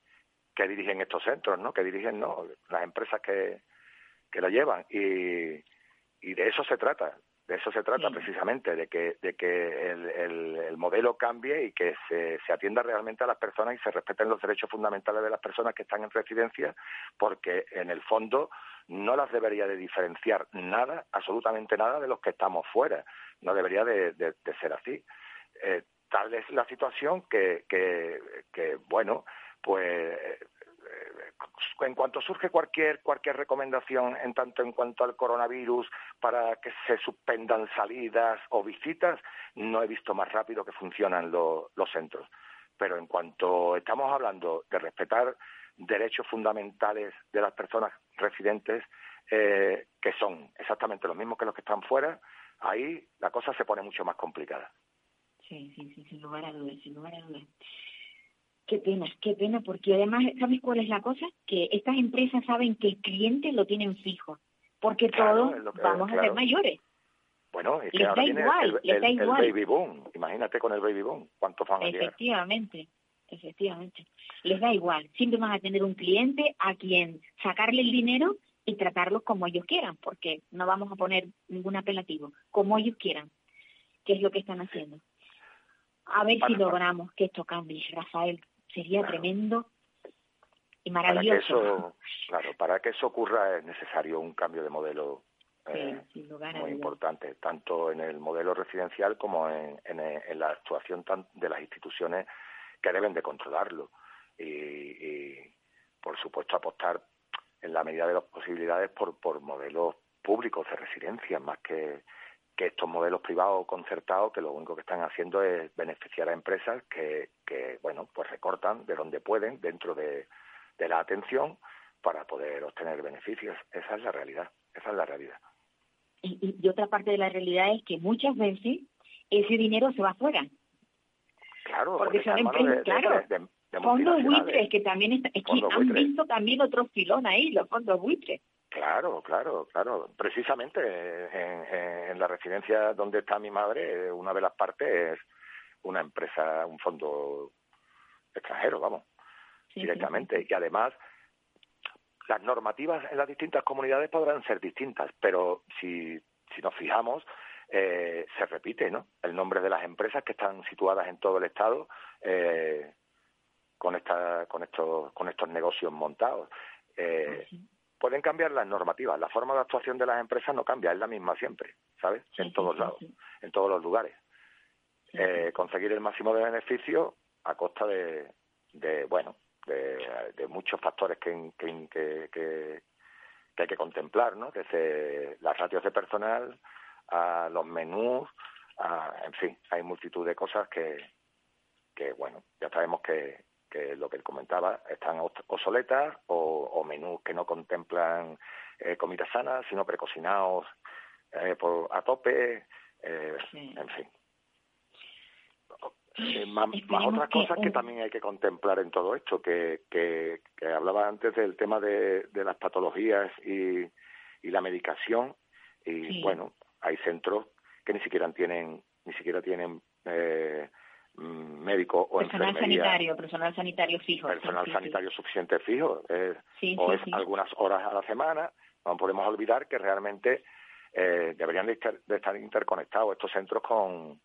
que dirigen estos centros, ¿no? Que dirigen, ¿no? Las empresas que que lo llevan y y de eso se trata, de eso se trata precisamente, de que, de que el, el, modelo cambie y que se, se, atienda realmente a las personas y se respeten los derechos fundamentales de las personas que están en residencia, porque en el fondo no las debería de diferenciar nada, absolutamente nada, de los que estamos fuera. No debería de, de, ser así. Eh, tal es la situación que, que, que bueno, pues en cuanto surge cualquier cualquier recomendación en tanto en cuanto al coronavirus para que se suspendan salidas o visitas, no he visto más rápido que funcionan los centros. Pero en cuanto estamos hablando de respetar derechos fundamentales de las personas residentes, eh, que son exactamente los mismos que los que están fuera, ahí la cosa se pone mucho más complicada. Sí, sí, sí, sin lugar a dudas, sin lugar a dudas. Qué pena, qué pena, porque además, ¿sabes cuál es la cosa? Que estas empresas saben que el cliente lo tienen fijo, porque todos vamos a ser mayores. Bueno, es que ahora viene el, baby boom. Imagínate con el baby boom, cuántos a Efectivamente, efectivamente. Les da igual. Siempre van a tener un cliente a quien sacarle el dinero y tratarlos como ellos quieran, porque no vamos a poner ningún apelativo, como ellos quieran, que es lo que están haciendo. A ver si logramos que esto cambie, Rafael sería tremendo y maravilloso. Para que eso, claro, para que eso ocurra es necesario un cambio de modelo eh, muy importante, tanto en el modelo residencial como en, en, la actuación de las instituciones que deben de controlarlo. Y, y, por supuesto, apostar en la medida de las posibilidades por, por modelos públicos de residencia, más que que estos modelos privados concertados que lo único que están haciendo es beneficiar a empresas que, que bueno, pues recortan de donde pueden dentro de, la atención para poder obtener beneficios. Esa es la realidad, esa es la realidad. Y, y, otra parte de la realidad es que muchas veces ese dinero se va afuera. Claro, porque son empresas, claro, fondos buitres que también es que han visto también otro filón ahí, los fondos buitres. Claro, claro, claro. Precisamente en, la residencia donde está mi madre, una de las partes es una empresa, un fondo extranjero, vamos. directamente. Y además, las normativas en las distintas comunidades podrán ser distintas, pero si, si nos fijamos, eh, se repite, ¿no? El nombre de las empresas que están situadas en todo el estado eh, con esta, con estos, con estos negocios montados. Eh, pueden cambiar las normativas, la forma de actuación de las empresas no cambia, es la misma siempre, ¿sabes? en todos lados, en todos los lugares. Eh, conseguir el máximo de beneficio a costa de, de bueno, de, muchos factores que, que, que, que, hay que contemplar, ¿no? Desde las ratios de personal a los menús, a, en fin, hay multitud de cosas que, que bueno, ya sabemos que, que lo que comentaba están obsoletas o, o menús que no contemplan eh, comidas sanas, sino precocinados eh, por, a tope, eh, en fin. Eh, más, otras cosas que también hay que contemplar en todo esto, que, que, que hablaba antes del tema de, de las patologías y, y la medicación, y bueno, hay centros que ni siquiera tienen, ni siquiera tienen eh, médico o personal sanitario, personal sanitario fijo. Personal sanitario suficiente fijo, eh, o es algunas horas a la semana. No podemos olvidar que realmente eh, deberían de estar interconectados estos centros con,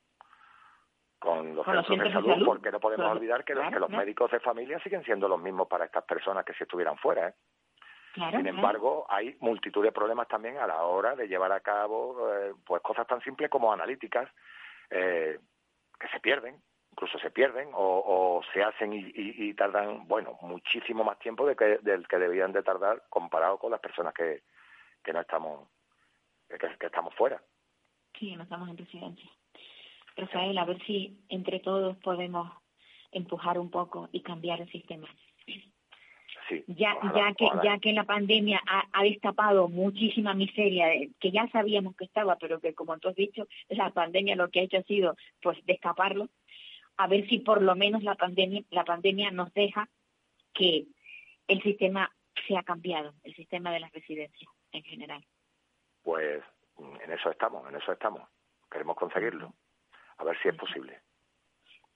con los, centros, de, salud, porque no podemos olvidar que, los, médicos de familia siguen siendo los mismos para estas personas que si estuvieran fuera. ¿eh? Sin embargo, hay multitud de problemas también a la hora de llevar a cabo eh, pues cosas tan simples como analíticas eh, que se pierden, incluso se pierden o, se hacen y, tardan, bueno, muchísimo más tiempo de que, del que debían de tardar comparado con las personas que, que no estamos, que, estamos fuera. Sí, no estamos en residencia. Rafael, a ver si entre todos podemos empujar un poco y cambiar el sistema. Sí, ya ya que ya que la pandemia ha, destapado muchísima miseria que ya sabíamos que estaba pero que como tú has dicho la pandemia lo que ha hecho ha sido pues destaparlo a ver si por lo menos la pandemia la pandemia nos deja que el sistema se ha cambiado el sistema de las residencias en general pues en eso estamos en eso estamos queremos conseguirlo a ver si es posible.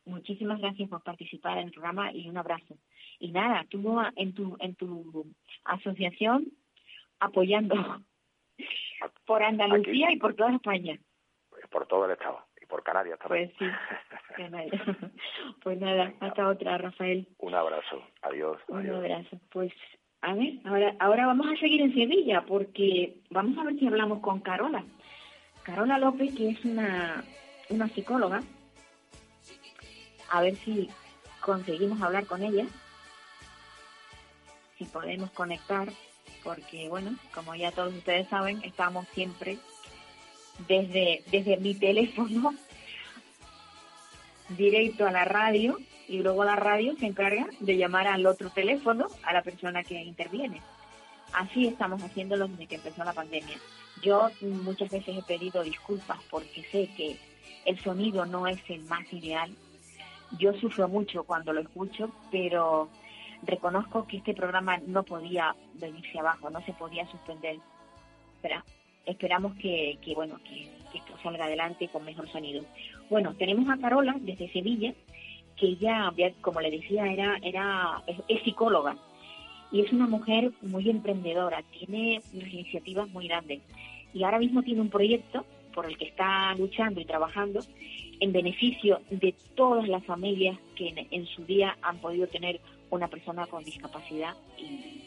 Muchísimas gracias por participar en el programa y un abrazo. Y nada, tú en tu, en tu asociación apoyando por Andalucía y por toda España. Por todo el Estado y por Canarias también. Pues sí, pues nada, hasta otra, Rafael. Un abrazo, adiós. Un abrazo. Pues a ver, ahora, ahora vamos a seguir en Sevilla porque vamos a ver si hablamos con Carola. Carola López, que es una una psicóloga, a ver si conseguimos hablar con ella, si podemos conectar, porque bueno, como ya todos ustedes saben, estamos siempre desde, desde mi teléfono directo a la radio y luego la radio se encarga de llamar al otro teléfono a la persona que interviene. Así estamos haciéndolo desde que empezó la pandemia. Yo muchas veces he pedido disculpas porque sé que el sonido no es el más ideal. Yo sufro mucho cuando lo escucho, pero reconozco que este programa no podía venirse abajo, no se podía suspender. Pero esperamos que, bueno, que, esto salga adelante con mejor sonido. Bueno, tenemos a Carola desde Sevilla, que ella, como le decía, era, era es, psicóloga y es una mujer muy emprendedora, tiene unas iniciativas muy grandes y ahora mismo tiene un proyecto por el que está luchando y trabajando en beneficio de todas las familias que en, su día han podido tener una persona con discapacidad y,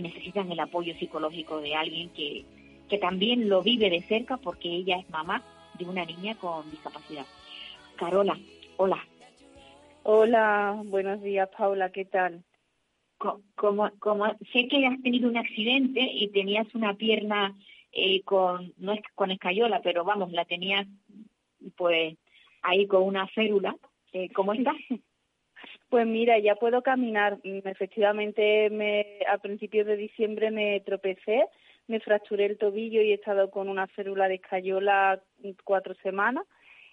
necesitan el apoyo psicológico de alguien que, que también lo vive de cerca porque ella es mamá de una niña con discapacidad. Carola, hola. Hola, buenos días Paula, ¿qué tal? Como, como sé que has tenido un accidente y tenías una pierna eh, con, no es con escayola, pero vamos, la tenía pues ahí con una férula. Eh, ¿Cómo estás? Pues mira, ya puedo caminar. Mm, efectivamente, me, a principios de diciembre me tropecé, me fracturé el tobillo y he estado con una férula de escayola cuatro semanas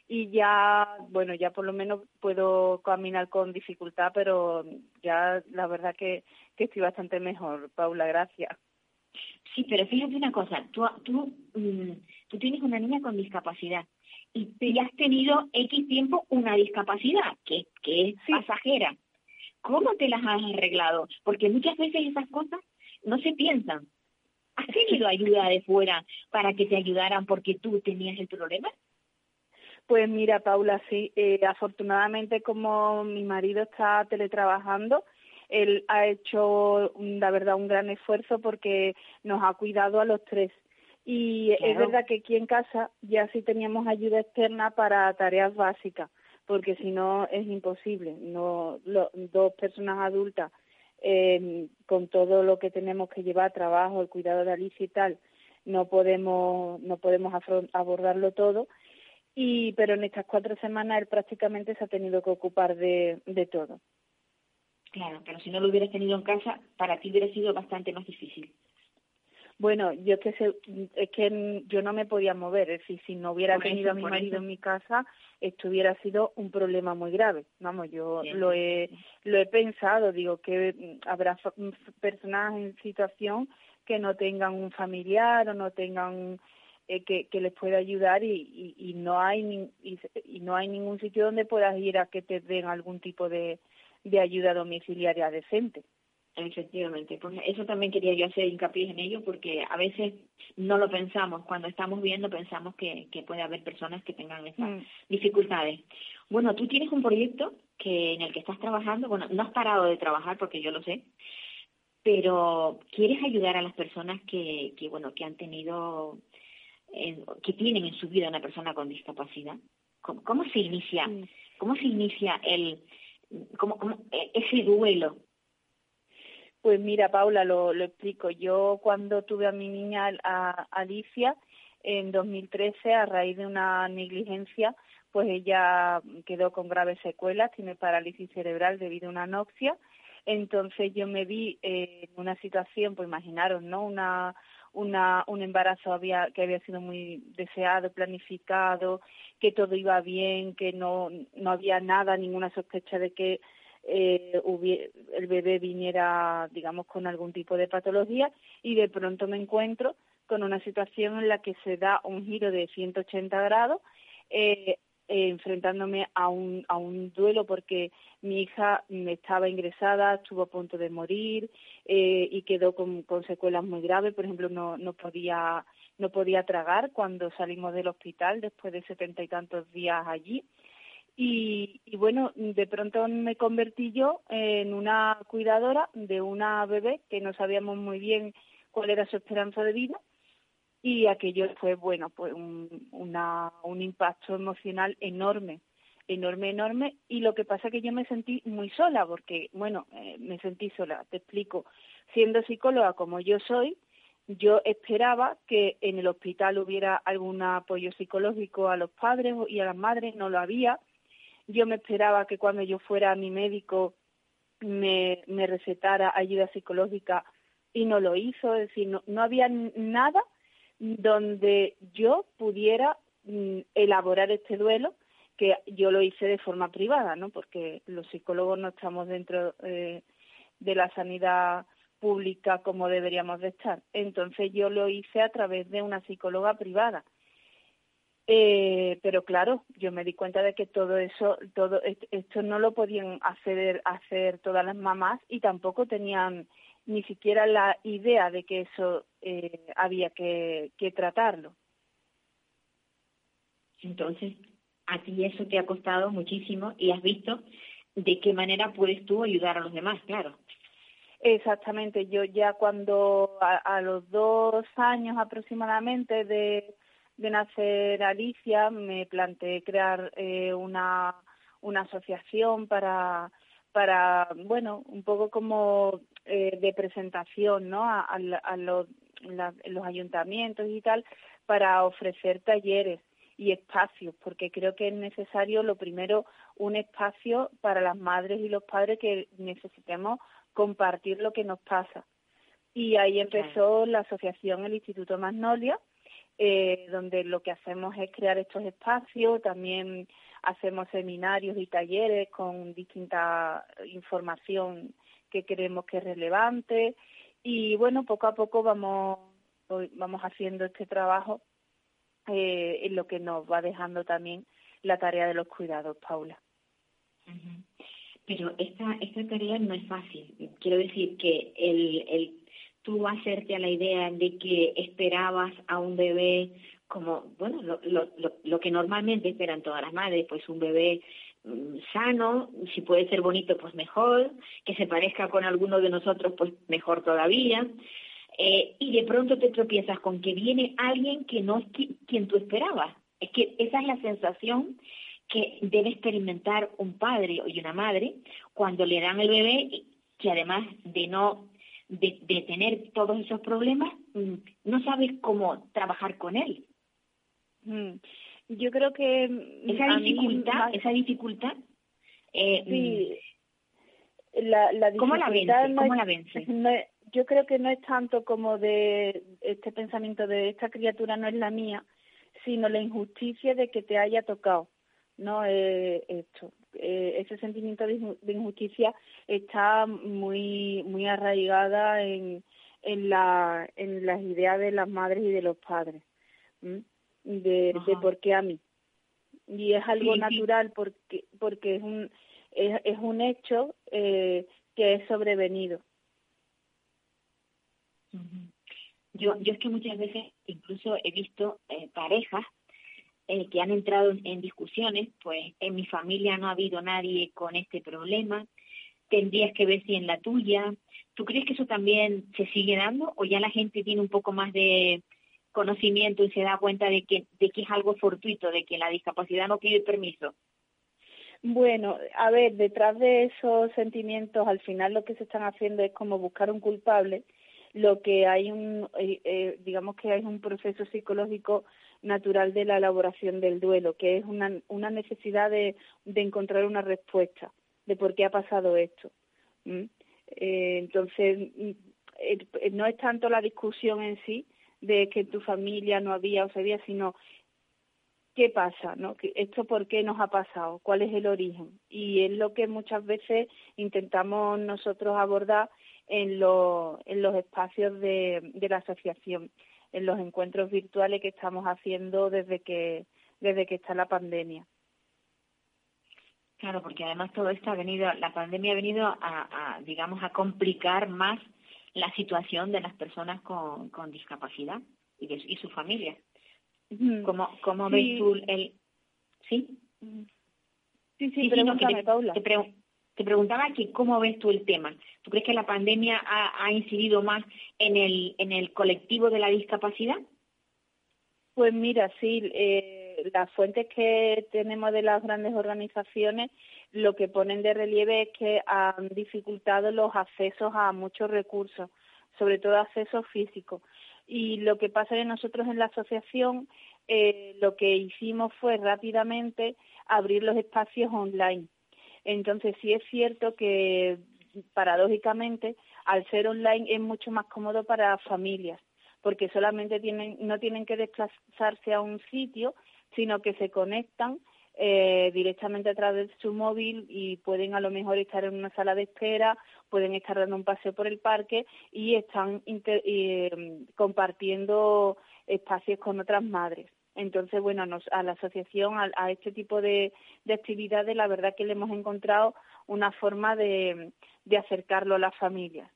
y ya, bueno, ya por lo menos puedo caminar con dificultad, pero ya la verdad que, que estoy bastante mejor, Paula, gracias. Sí, pero fíjate una cosa, tú, tú, mm, tú tienes una niña con discapacidad y, has tenido X tiempo una discapacidad que, que es pasajera. ¿Cómo te las has arreglado? Porque muchas veces esas cosas no se piensan. ¿Has tenido ayuda de fuera para que te ayudaran porque tú tenías el problema? Pues mira, Paula, sí, eh, afortunadamente como mi marido está teletrabajando, él ha hecho, la verdad, un gran esfuerzo porque nos ha cuidado a los tres. Y es verdad que aquí en casa ya sí teníamos ayuda externa para tareas básicas, porque si no es imposible. No, dos personas adultas eh, con todo lo que tenemos que llevar, trabajo, el cuidado de Alicia y tal, no podemos no podemos abordarlo todo. Y pero en estas cuatro semanas él prácticamente se ha tenido que ocupar de, de todo. Claro, pero si no lo hubieras tenido en casa, para ti hubiera sido bastante más difícil. Bueno, yo es que, es que yo no me podía mover, es decir, si no hubiera tenido a mi marido en mi casa, esto hubiera sido un problema muy grave. Vamos, yo lo he lo he pensado, digo que habrá mm, personas en situación que no tengan un familiar o no tengan eh, que, que les pueda ayudar y, y, no hay y, y no hay ningún sitio donde puedas ir a que te den algún tipo de, de ayuda domiciliaria decente. Efectivamente, pues eso también quería yo hacer hincapié en ello porque a veces no lo pensamos, cuando estamos viendo pensamos que, que puede haber personas que tengan esas mm. dificultades. Bueno, tú tienes un proyecto que en el que estás trabajando, bueno, no has parado de trabajar porque yo lo sé, pero quieres ayudar a las personas que, que bueno, que han tenido, que tienen en su vida una persona con discapacidad. ¿Cómo, cómo se inicia, cómo se inicia el, cómo, cómo, e, ese duelo pues mira, Paula, lo, explico. Yo cuando tuve a mi niña, Alicia, en 2013, a raíz de una negligencia, pues ella quedó con graves secuelas, tiene parálisis cerebral debido a una anoxia. Entonces yo me vi en una situación, pues imaginaros, ¿no? Una, un embarazo había, que había sido muy deseado, planificado, que todo iba bien, que no, no había nada, ninguna sospecha de que eh, el bebé viniera, digamos, con algún tipo de patología y de pronto me encuentro con una situación en la que se da un giro de 180 grados, eh, eh, enfrentándome a un, a un duelo porque mi hija estaba ingresada, estuvo a punto de morir y quedó con, con secuelas muy graves. Por ejemplo, no, no podía no podía tragar cuando salimos del hospital después de setenta y tantos días allí. Y, bueno, de pronto me convertí yo en una cuidadora de una bebé que no sabíamos muy bien cuál era su esperanza de vida y aquello fue, bueno, pues un impacto emocional enorme, enorme, enorme. Y lo que pasa es que yo me sentí muy sola porque, bueno, eh, me sentí sola, te explico, siendo psicóloga como yo soy, yo esperaba que en el hospital hubiera algún apoyo psicológico a los padres y a las madres, no lo había, yo me esperaba que cuando yo fuera a mi médico me, me recetara ayuda psicológica y no lo hizo, es decir, no, no había nada donde yo pudiera mm, elaborar este duelo, que yo lo hice de forma privada, ¿no? Porque los psicólogos no estamos dentro eh, de la sanidad pública como deberíamos de estar. Entonces yo lo hice a través de una psicóloga privada. Eh, pero claro, yo me di cuenta de que todo eso, todo esto no lo podían hacer, hacer todas las mamás y tampoco tenían ni siquiera la idea de que eso eh, había que, que tratarlo. Entonces, a ti eso te ha costado muchísimo y has visto de qué manera puedes tú ayudar a los demás, claro. Exactamente, yo ya cuando a los dos años aproximadamente de, de nacer Alicia me planteé crear eh, una, una asociación para, para, bueno, un poco como eh, de presentación, ¿no? A, a, los, los ayuntamientos y tal, para ofrecer talleres y espacios, porque creo que es necesario, lo primero, un espacio para las madres y los padres que necesitemos compartir lo que nos pasa. Y ahí empezó la asociación, el Instituto Magnolia, eh, donde lo que hacemos es crear estos espacios, también hacemos seminarios y talleres con distinta información que creemos que es relevante y bueno, poco a poco vamos, vamos haciendo este trabajo eh, en lo que nos va dejando también la tarea de los cuidados, Paula. Pero esta, esta tarea no es fácil. Quiero decir que el, el tú hacerte a la idea de que esperabas a un bebé como, bueno, lo, lo, lo, que normalmente esperan todas las madres, pues un bebé mm, sano, si puede ser bonito, pues mejor, que se parezca con alguno de nosotros, pues mejor todavía. Eh, y de pronto te tropiezas con que viene alguien que no es quien tú esperabas. Es que esa es la sensación que debe experimentar un padre y una madre cuando le dan el bebé, que además de no de, de tener todos esos problemas, mm, no sabes cómo trabajar con él. Mm. Yo creo que mm, esa dificultad, esa dificultad, eh, sí, la, la ¿cómo la vence? ¿Cómo la vence? yo creo que no es tanto como de este pensamiento de esta criatura no es la mía, sino la injusticia de que te haya tocado, ¿no? Eh, esto, eh, ese sentimiento de, injusticia está muy muy arraigada en en la en las ideas de las madres y de los padres de, de por qué a mí. Y es algo natural porque porque es un es, es un hecho eh, que es sobrevenido. Yo yo es que muchas veces incluso he visto eh, parejas eh, que han entrado en discusiones, pues en mi familia no ha habido nadie con este problema, tendrías que ver si en la tuya. ¿Tú crees que eso también se sigue dando o ya la gente tiene un poco más de conocimiento y se da cuenta de que, es algo fortuito, de que la discapacidad no pide permiso? Bueno, a ver, detrás de esos sentimientos, al final lo que se están haciendo es como buscar un culpable, lo que hay un, eh, eh digamos que hay un proceso psicológico natural de la elaboración del duelo, que es una, una necesidad de, de encontrar una respuesta de por qué ha pasado esto. Eh, entonces, mm, eh, no es tanto la discusión en sí de que tu familia no había o sabía, sino qué pasa, ¿no? ¿Esto por qué nos ha pasado? ¿Cuál es el origen? Y es lo que muchas veces intentamos nosotros abordar en, lo, en los espacios de, de la asociación en los encuentros virtuales que estamos haciendo desde que desde que está la pandemia. Claro, porque además todo esto ha venido, la pandemia ha venido a, digamos, a complicar más la situación de las personas con, con discapacidad y, de, y su familia. ¿Cómo, cómo ves tú el...? ¿Sí? Sí, sí, pregúntame, Paula. Te preguntaba que cómo ves tú el tema. ¿Tú crees que la pandemia ha, incidido más en el, en el colectivo de la discapacidad? Pues mira, sí, eh, las fuentes que tenemos de las grandes organizaciones lo que ponen de relieve es que han dificultado los accesos a muchos recursos, sobre todo accesos físicos. Y lo que pasa es que nosotros en la asociación eh, lo que hicimos fue rápidamente abrir los espacios online entonces sí es cierto que paradójicamente al ser online es mucho más cómodo para familias porque solamente tienen no tienen que desplazarse a un sitio sino que se conectan eh, directamente a través de su móvil y pueden a lo mejor estar en una sala de espera, pueden estar dando un paseo por el parque y están eh, compartiendo espacios con otras madres. Entonces, bueno, a la asociación, a, este tipo de, actividades, la verdad que le hemos encontrado una forma de, acercarlo a las familias.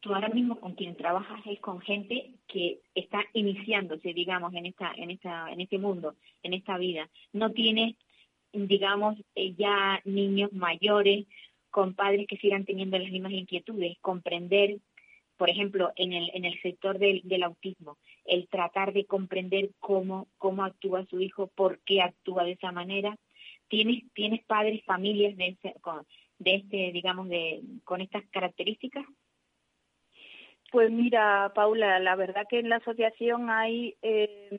Tú ahora mismo con quien trabajas es con gente que está iniciándose, digamos, en esta, en esta, en este mundo, en esta vida. No tienes, digamos, eh, ya niños mayores con padres que sigan teniendo las mismas inquietudes, comprender por ejemplo, en el, en el sector del, del autismo, el tratar de comprender cómo, cómo actúa su hijo, por qué actúa de esa manera. ¿Tienes, tienes padres, familias de, con, de este, digamos, de, con estas características? Pues mira, Paula, la verdad que en la asociación hay eh,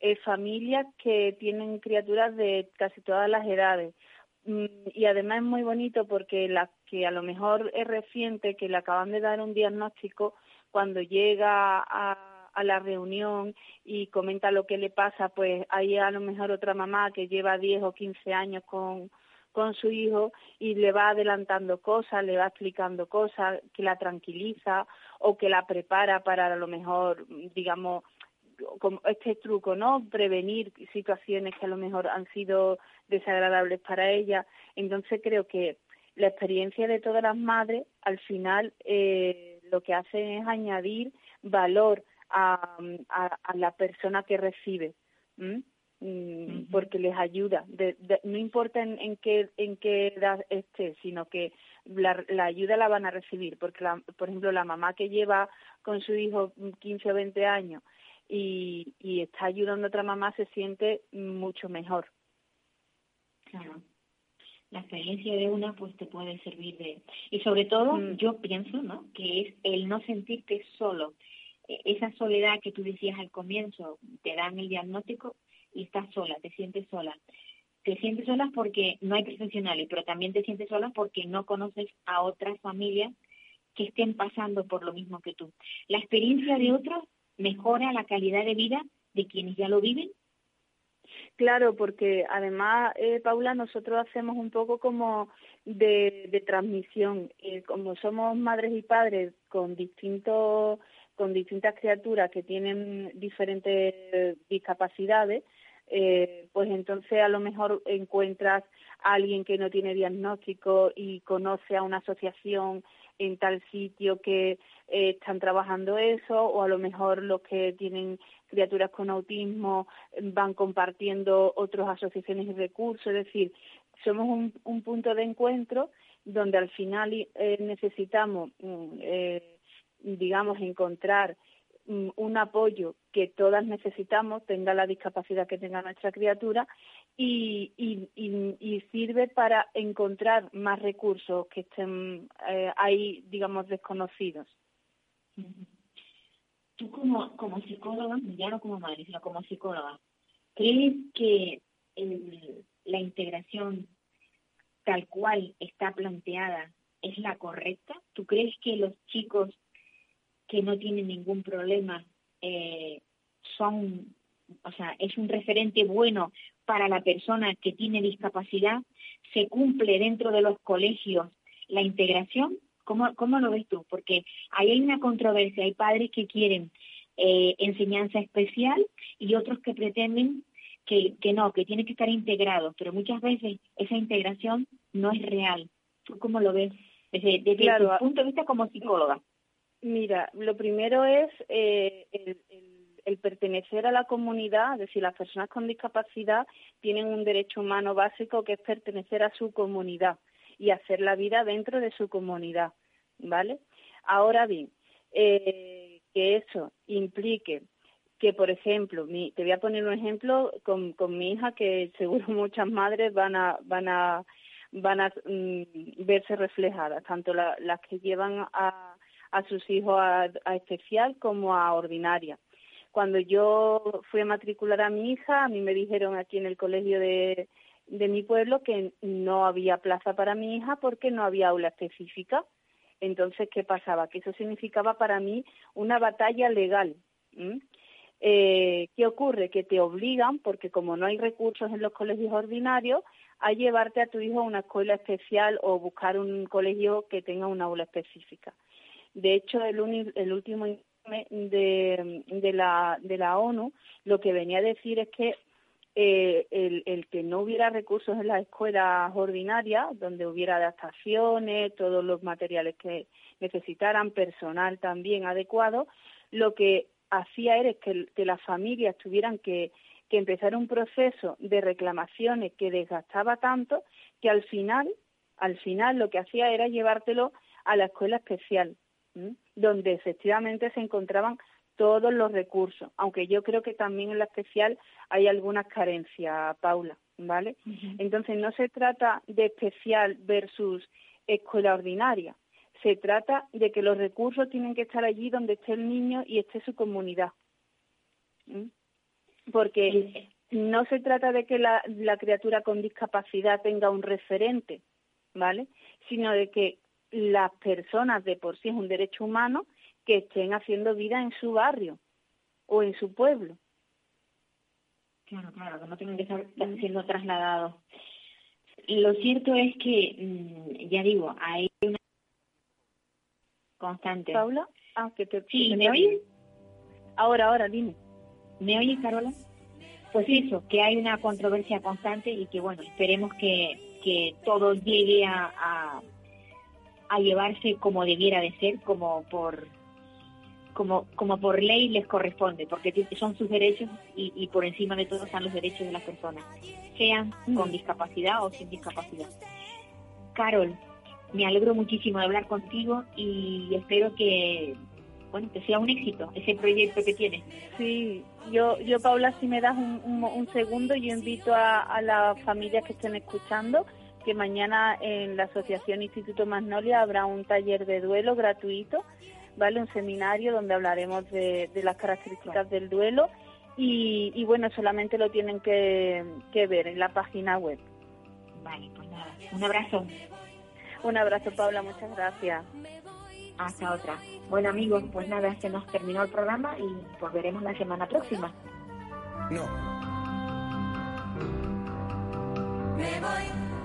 eh, familias que tienen criaturas de casi todas las edades. Mm, y además es muy bonito porque la que a lo mejor es reciente, que le acaban de dar un diagnóstico, cuando llega a, a la reunión y comenta lo que le pasa, pues hay a lo mejor otra mamá que lleva 10 o 15 años con, con su hijo y le va adelantando cosas, le va explicando cosas que la tranquiliza o que la prepara para a lo mejor, digamos, como este truco, ¿no? Prevenir situaciones que a lo mejor han sido desagradables para ella. Entonces creo que la experiencia de todas las madres al final eh, lo que hace es añadir valor a, la persona que recibe. Mm, porque les ayuda. no importa en, qué, en qué edad esté, sino que la, ayuda la van a recibir. Porque, por ejemplo, la mamá que lleva con su hijo 15 o 20 años y, y está ayudando a otra mamá se siente mucho mejor. Claro. La experiencia de una pues te puede servir de... Y sobre todo, mm. yo pienso, ¿no? Que es el no sentirte solo. E, esa soledad que tú decías al comienzo, te dan el diagnóstico, y estás sola, te sientes sola. Te sientes sola porque no hay profesionales, pero también te sientes sola porque no conoces a otras familias que estén pasando por lo mismo que tú. La experiencia de otros mejora la calidad de vida de quienes ya lo viven. Claro, porque además, eh, Paula, nosotros hacemos un poco como de, transmisión. Como somos madres y padres con distintos con distintas criaturas que tienen diferentes discapacidades, eh, pues entonces a lo mejor encuentras a alguien que no tiene diagnóstico y conoce a una asociación en tal sitio que eh, están trabajando eso, o a lo mejor los que tienen criaturas con autismo van compartiendo otras asociaciones y recursos, es decir, somos un, punto de encuentro donde al final eh, necesitamos, mm, digamos, encontrar Mm, un apoyo que todas necesitamos, tenga la discapacidad que tenga nuestra criatura, y, sirve para encontrar más recursos que estén eh, ahí, digamos, desconocidos. Tú como, como psicóloga, ya no como madre, sino como psicóloga, ¿crees que la integración tal cual está planteada es la correcta? ¿Tú crees que los chicos que no tienen ningún problema eh, son, o sea, es un referente bueno para la persona que tiene discapacidad, se cumple dentro de los colegios la integración, ¿cómo, cómo lo ves tú? Porque ahí hay una controversia, hay padres que quieren eh, enseñanza especial y otros que pretenden que, que no, que tiene que estar integrado, pero muchas veces esa integración no es real. ¿Tú cómo lo ves desde, desde tu punto de vista como psicóloga? Mira, lo primero es eh, el, pertenecer a la comunidad, es decir, las personas con discapacidad tienen un derecho humano básico que es pertenecer a su comunidad y hacer la vida dentro de su comunidad, ¿vale? Ahora bien, eh, que eso implique que, por ejemplo, te voy a poner un ejemplo con, mi hija que seguro muchas madres van a van a van a mm, verse reflejadas, tanto las que llevan a a sus hijos a, especial como a ordinaria. Cuando yo fui a matricular a mi hija, a mí me dijeron aquí en el colegio de, de mi pueblo que no había plaza para mi hija porque no había aula específica. Entonces, ¿qué pasaba? Que eso significaba para mí una batalla legal. Eh, ¿Qué ocurre? Que te obligan, porque como no hay recursos en los colegios ordinarios, a llevarte a tu hijo a una escuela especial o buscar un colegio que tenga una aula específica. De hecho, el, último informe de, la, ONU lo que venía a decir es que eh, el, que no hubiera recursos en las escuelas ordinarias, donde hubiera adaptaciones, todos los materiales que necesitaran, personal también adecuado, lo que hacía era que, que las familias tuvieran que, que empezar un proceso de reclamaciones que desgastaba tanto que al final, al final lo que hacía era llevártelo a la escuela especial donde efectivamente se encontraban todos los recursos, aunque yo creo que también en la especial hay algunas carencias, Paula, ¿vale? Entonces no se trata de especial versus escuela ordinaria, se trata de que los recursos tienen que estar allí donde esté el niño y esté su comunidad. Porque no se trata de que la, la criatura con discapacidad tenga un referente, ¿vale? Sino de que las personas de por sí es un derecho humano que estén haciendo vida en su barrio o en su pueblo. Claro, claro, que no tengan que estar siendo trasladados. Lo cierto es que, mm, ya digo, hay una constante. ¿Paula? Ah, que te, sí, ¿me oyes? Ahora, ahora, dime. ¿Me oye, Carola? Pues eso, que hay una controversia constante y que, bueno, esperemos que, que todo llegue a, a, a llevarse como debiera de ser, como por como, como por ley les corresponde, porque son sus derechos y, y por encima de todo están los derechos de las personas, sean con discapacidad o sin discapacidad. Carol, me alegro muchísimo de hablar contigo y espero que bueno que sea un éxito ese proyecto que tienes. Sí, yo, yo Paula, si me das un, un, un segundo, yo invito a, a las familias que estén escuchando que mañana en la Asociación Instituto Magnolia habrá un taller de duelo gratuito ¿vale? Un seminario donde hablaremos de, de las características del duelo y, y, bueno, solamente lo tienen que, que ver en la página web. Vale, pues nada, un abrazo. Un abrazo, Paula, muchas gracias. Hasta otra. Bueno, amigos, pues nada, se nos terminó el programa y volveremos la semana próxima. No. Me voy,